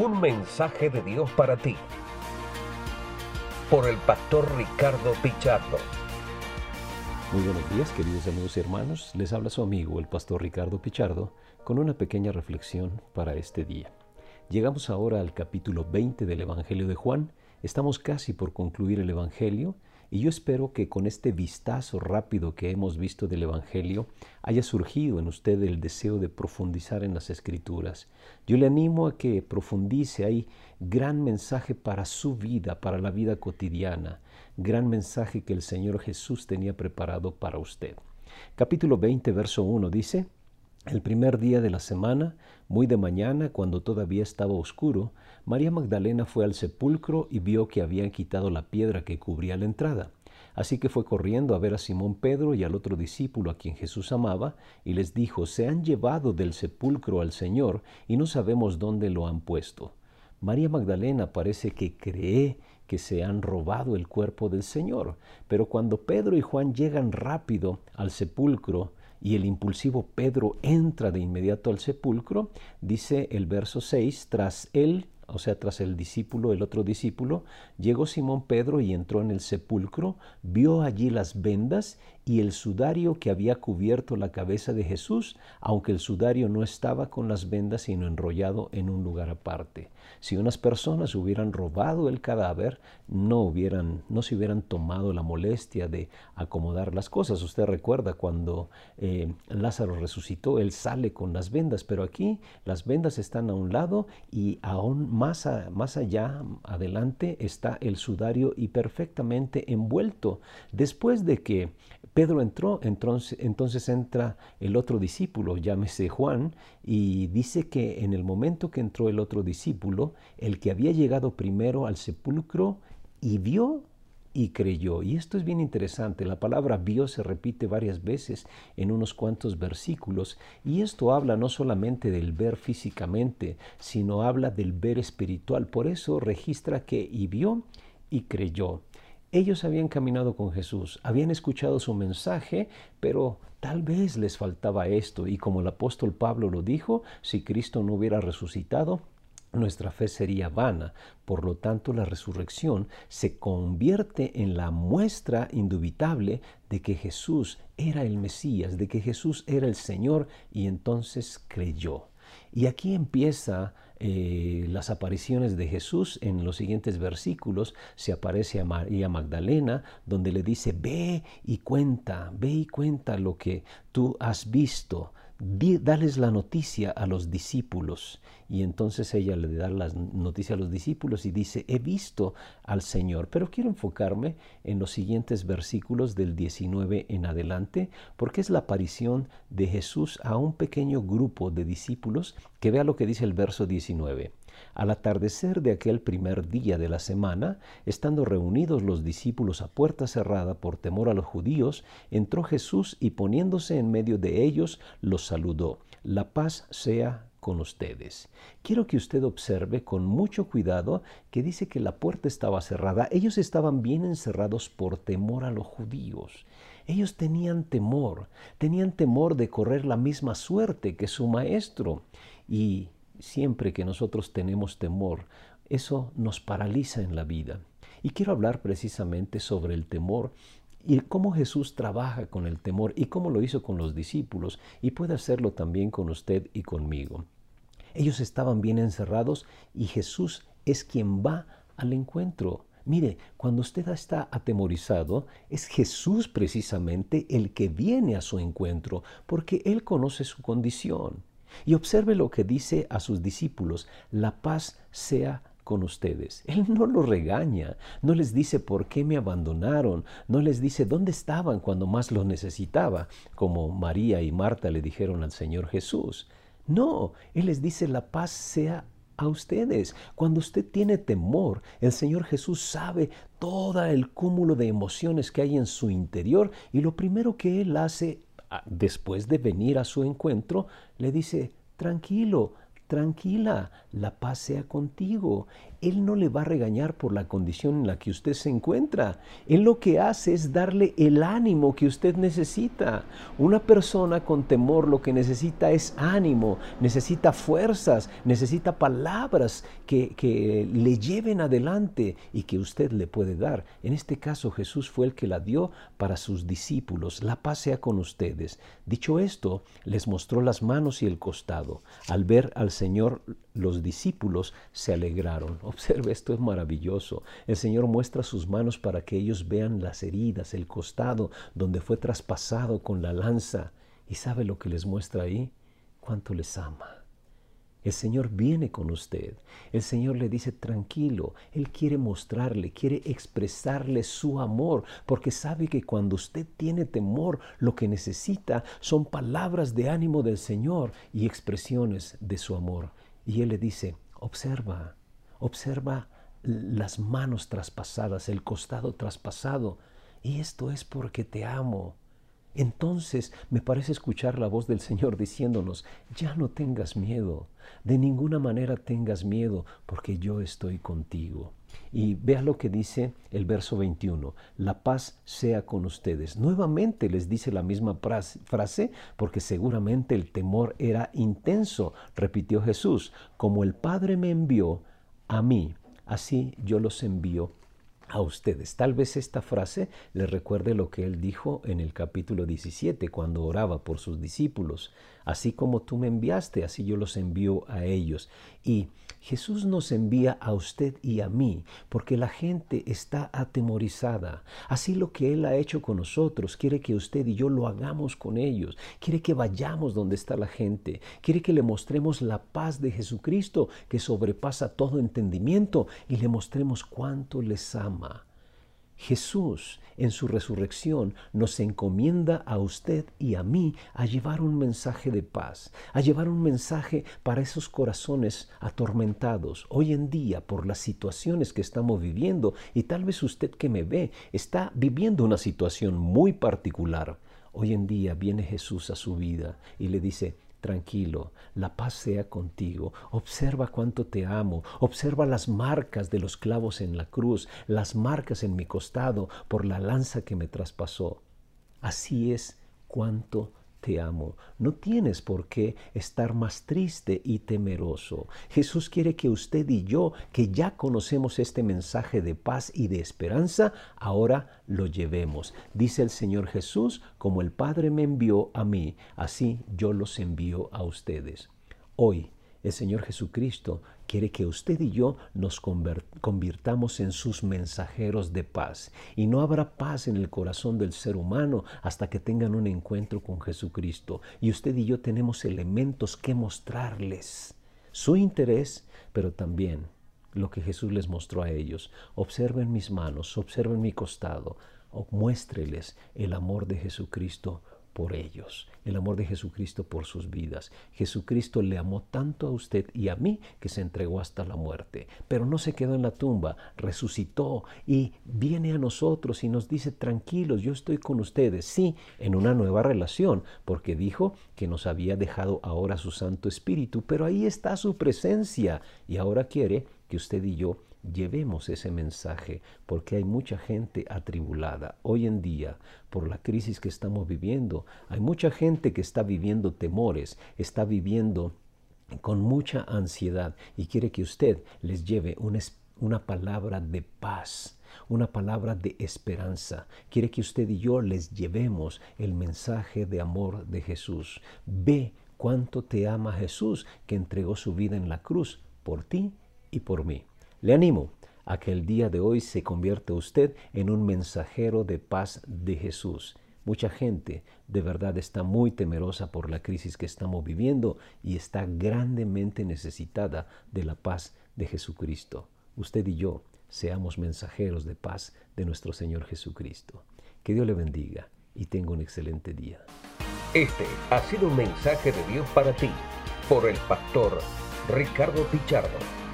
Un mensaje de Dios para ti. Por el pastor Ricardo Pichardo. Muy buenos días, queridos amigos y hermanos. Les habla su amigo, el pastor Ricardo Pichardo, con una pequeña reflexión para este día. Llegamos ahora al capítulo 20 del Evangelio de Juan. Estamos casi por concluir el Evangelio y yo espero que con este vistazo rápido que hemos visto del Evangelio haya surgido en usted el deseo de profundizar en las Escrituras. Yo le animo a que profundice. Hay gran mensaje para su vida, para la vida cotidiana. Gran mensaje que el Señor Jesús tenía preparado para usted. Capítulo 20, verso 1 dice, el primer día de la semana, muy de mañana, cuando todavía estaba oscuro, María Magdalena fue al sepulcro y vio que habían quitado la piedra que cubría la entrada. Así que fue corriendo a ver a Simón Pedro y al otro discípulo a quien Jesús amaba, y les dijo, Se han llevado del sepulcro al Señor y no sabemos dónde lo han puesto. María Magdalena parece que cree que se han robado el cuerpo del Señor, pero cuando Pedro y Juan llegan rápido al sepulcro, y el impulsivo Pedro entra de inmediato al sepulcro, dice el verso 6, tras él, o sea, tras el discípulo, el otro discípulo, llegó Simón Pedro y entró en el sepulcro, vio allí las vendas y el sudario que había cubierto la cabeza de Jesús, aunque el sudario no estaba con las vendas, sino enrollado en un lugar aparte. Si unas personas hubieran robado el cadáver, no, hubieran, no se hubieran tomado la molestia de acomodar las cosas. Usted recuerda cuando eh, Lázaro resucitó, él sale con las vendas, pero aquí las vendas están a un lado y aún más, más allá, adelante, está el sudario y perfectamente envuelto. Después de que Pedro entró, entonces, entra el otro discípulo, llámese Juan, y dice que en el momento que entró el otro discípulo, el que había llegado primero al sepulcro y vio y creyó. Y esto es bien interesante. La palabra vio se repite varias veces en unos cuantos versículos. Y esto habla no solamente del ver físicamente, sino habla del ver espiritual. Por eso registra que y vio y creyó. Ellos habían caminado con Jesús, habían escuchado su mensaje, pero tal vez les faltaba esto. Y como el apóstol Pablo lo dijo, si Cristo no hubiera resucitado, nuestra fe sería vana. Por lo tanto, la resurrección se convierte en la muestra indubitable de que Jesús era el Mesías, de que Jesús era el Señor, y entonces creyó. Y aquí empieza eh, las apariciones de Jesús en los siguientes versículos. Se aparece a María Magdalena, donde le dice, ve y cuenta, ve y cuenta lo que tú has visto dales la noticia a los discípulos. Y entonces ella le da la noticia a los discípulos y dice, he visto al Señor. Pero quiero enfocarme en los siguientes versículos del 19 en adelante, porque es la aparición de Jesús a un pequeño grupo de discípulos que vea lo que dice el verso 19. Al atardecer de aquel primer día de la semana, estando reunidos los discípulos a puerta cerrada por temor a los judíos, entró Jesús y poniéndose en medio de ellos, los saludó. La paz sea con ustedes. Quiero que usted observe con mucho cuidado que dice que la puerta estaba cerrada. Ellos estaban bien encerrados por temor a los judíos. Ellos tenían temor, tenían temor de correr la misma suerte que su maestro. Y siempre que nosotros tenemos temor, eso nos paraliza en la vida. Y quiero hablar precisamente sobre el temor y cómo Jesús trabaja con el temor y cómo lo hizo con los discípulos y puede hacerlo también con usted y conmigo. Ellos estaban bien encerrados y Jesús es quien va al encuentro. Mire, cuando usted está atemorizado, es Jesús precisamente el que viene a su encuentro, porque Él conoce su condición. Y observe lo que dice a sus discípulos, la paz sea con ustedes. Él no los regaña, no les dice por qué me abandonaron, no les dice dónde estaban cuando más los necesitaba, como María y Marta le dijeron al Señor Jesús. No, Él les dice la paz sea a ustedes. Cuando usted tiene temor, el Señor Jesús sabe todo el cúmulo de emociones que hay en su interior y lo primero que Él hace después de venir a su encuentro, le dice, tranquilo, tranquila, la paz sea contigo. Él no le va a regañar por la condición en la que usted se encuentra. Él lo que hace es darle el ánimo que usted necesita. Una persona con temor lo que necesita es ánimo, necesita fuerzas, necesita palabras que, le lleven adelante y que usted le puede dar. En este caso Jesús fue el que la dio para sus discípulos. La paz sea con ustedes. Dicho esto, les mostró las manos y el costado. Al ver al Señor, los discípulos se alegraron. Observe, esto es maravilloso. El Señor muestra sus manos para que ellos vean las heridas, el costado donde fue traspasado con la lanza. ¿Y sabe lo que les muestra ahí? Cuánto les ama. El Señor viene con usted. El Señor le dice tranquilo. Él quiere mostrarle, quiere expresarle su amor, porque sabe que cuando usted tiene temor, lo que necesita son palabras de ánimo del Señor y expresiones de su amor. Y Él le dice, observa, observa las manos traspasadas, el costado traspasado. Y esto es porque te amo. Entonces me parece escuchar la voz del Señor diciéndonos, ya no tengas miedo, de ninguna manera tengas miedo, porque yo estoy contigo. Y vea lo que dice el verso 21, la paz sea con ustedes. Nuevamente les dice la misma frase, porque seguramente el temor era intenso, repitió Jesús, como el Padre me envió a mí, así yo los envío a ustedes. Tal vez esta frase les recuerde lo que él dijo en el capítulo 17 cuando oraba por sus discípulos. Así como tú me enviaste, así yo los envío a ellos. Y Jesús nos envía a usted y a mí porque la gente está atemorizada. Así lo que Él ha hecho con nosotros, quiere que usted y yo lo hagamos con ellos. Quiere que vayamos donde está la gente. Quiere que le mostremos la paz de Jesucristo que sobrepasa todo entendimiento y le mostremos cuánto les ama. Jesús en su resurrección nos encomienda a usted y a mí a llevar un mensaje de paz, a llevar un mensaje para esos corazones atormentados hoy en día por las situaciones que estamos viviendo y tal vez usted que me ve está viviendo una situación muy particular. Hoy en día viene Jesús a su vida y le dice, Tranquilo, la paz sea contigo. Observa cuánto te amo. Observa las marcas de los clavos en la cruz, las marcas en mi costado por la lanza que me traspasó. Así es cuánto te amo. No tienes por qué estar más triste y temeroso. Jesús quiere que usted y yo, que ya conocemos este mensaje de paz y de esperanza, ahora lo llevemos. Dice el Señor Jesús, como el Padre me envió a mí, así yo los envío a ustedes. Hoy el Señor Jesucristo quiere que usted y yo nos convirtamos en sus mensajeros de paz. Y no habrá paz en el corazón del ser humano hasta que tengan un encuentro con Jesucristo. Y usted y yo tenemos elementos que mostrarles. Su interés, pero también lo que Jesús les mostró a ellos. Observen mis manos, observen mi costado, muéstreles el amor de Jesucristo por ellos, el amor de Jesucristo por sus vidas. Jesucristo le amó tanto a usted y a mí que se entregó hasta la muerte, pero no se quedó en la tumba, resucitó y viene a nosotros y nos dice, tranquilos, yo estoy con ustedes, sí, en una nueva relación, porque dijo que nos había dejado ahora su Santo Espíritu, pero ahí está su presencia. Y ahora quiere que usted y yo llevemos ese mensaje porque hay mucha gente atribulada. Hoy en día, por la crisis que estamos viviendo, hay mucha gente que está viviendo temores, está viviendo con mucha ansiedad y quiere que usted les lleve una, palabra de paz una palabra de esperanza. Quiere que usted y yo les llevemos el mensaje de amor de Jesús. Ve cuánto te ama Jesús que entregó su vida en la cruz por ti y por mí. Le animo a que el día de hoy se convierta usted en un mensajero de paz de Jesús. Mucha gente de verdad está muy temerosa por la crisis que estamos viviendo y está grandemente necesitada de la paz de Jesucristo. Usted y yo seamos mensajeros de paz de nuestro Señor Jesucristo. Que Dios le bendiga y tenga un excelente día. Este ha sido un mensaje de Dios para ti por el pastor Ricardo Pichardo.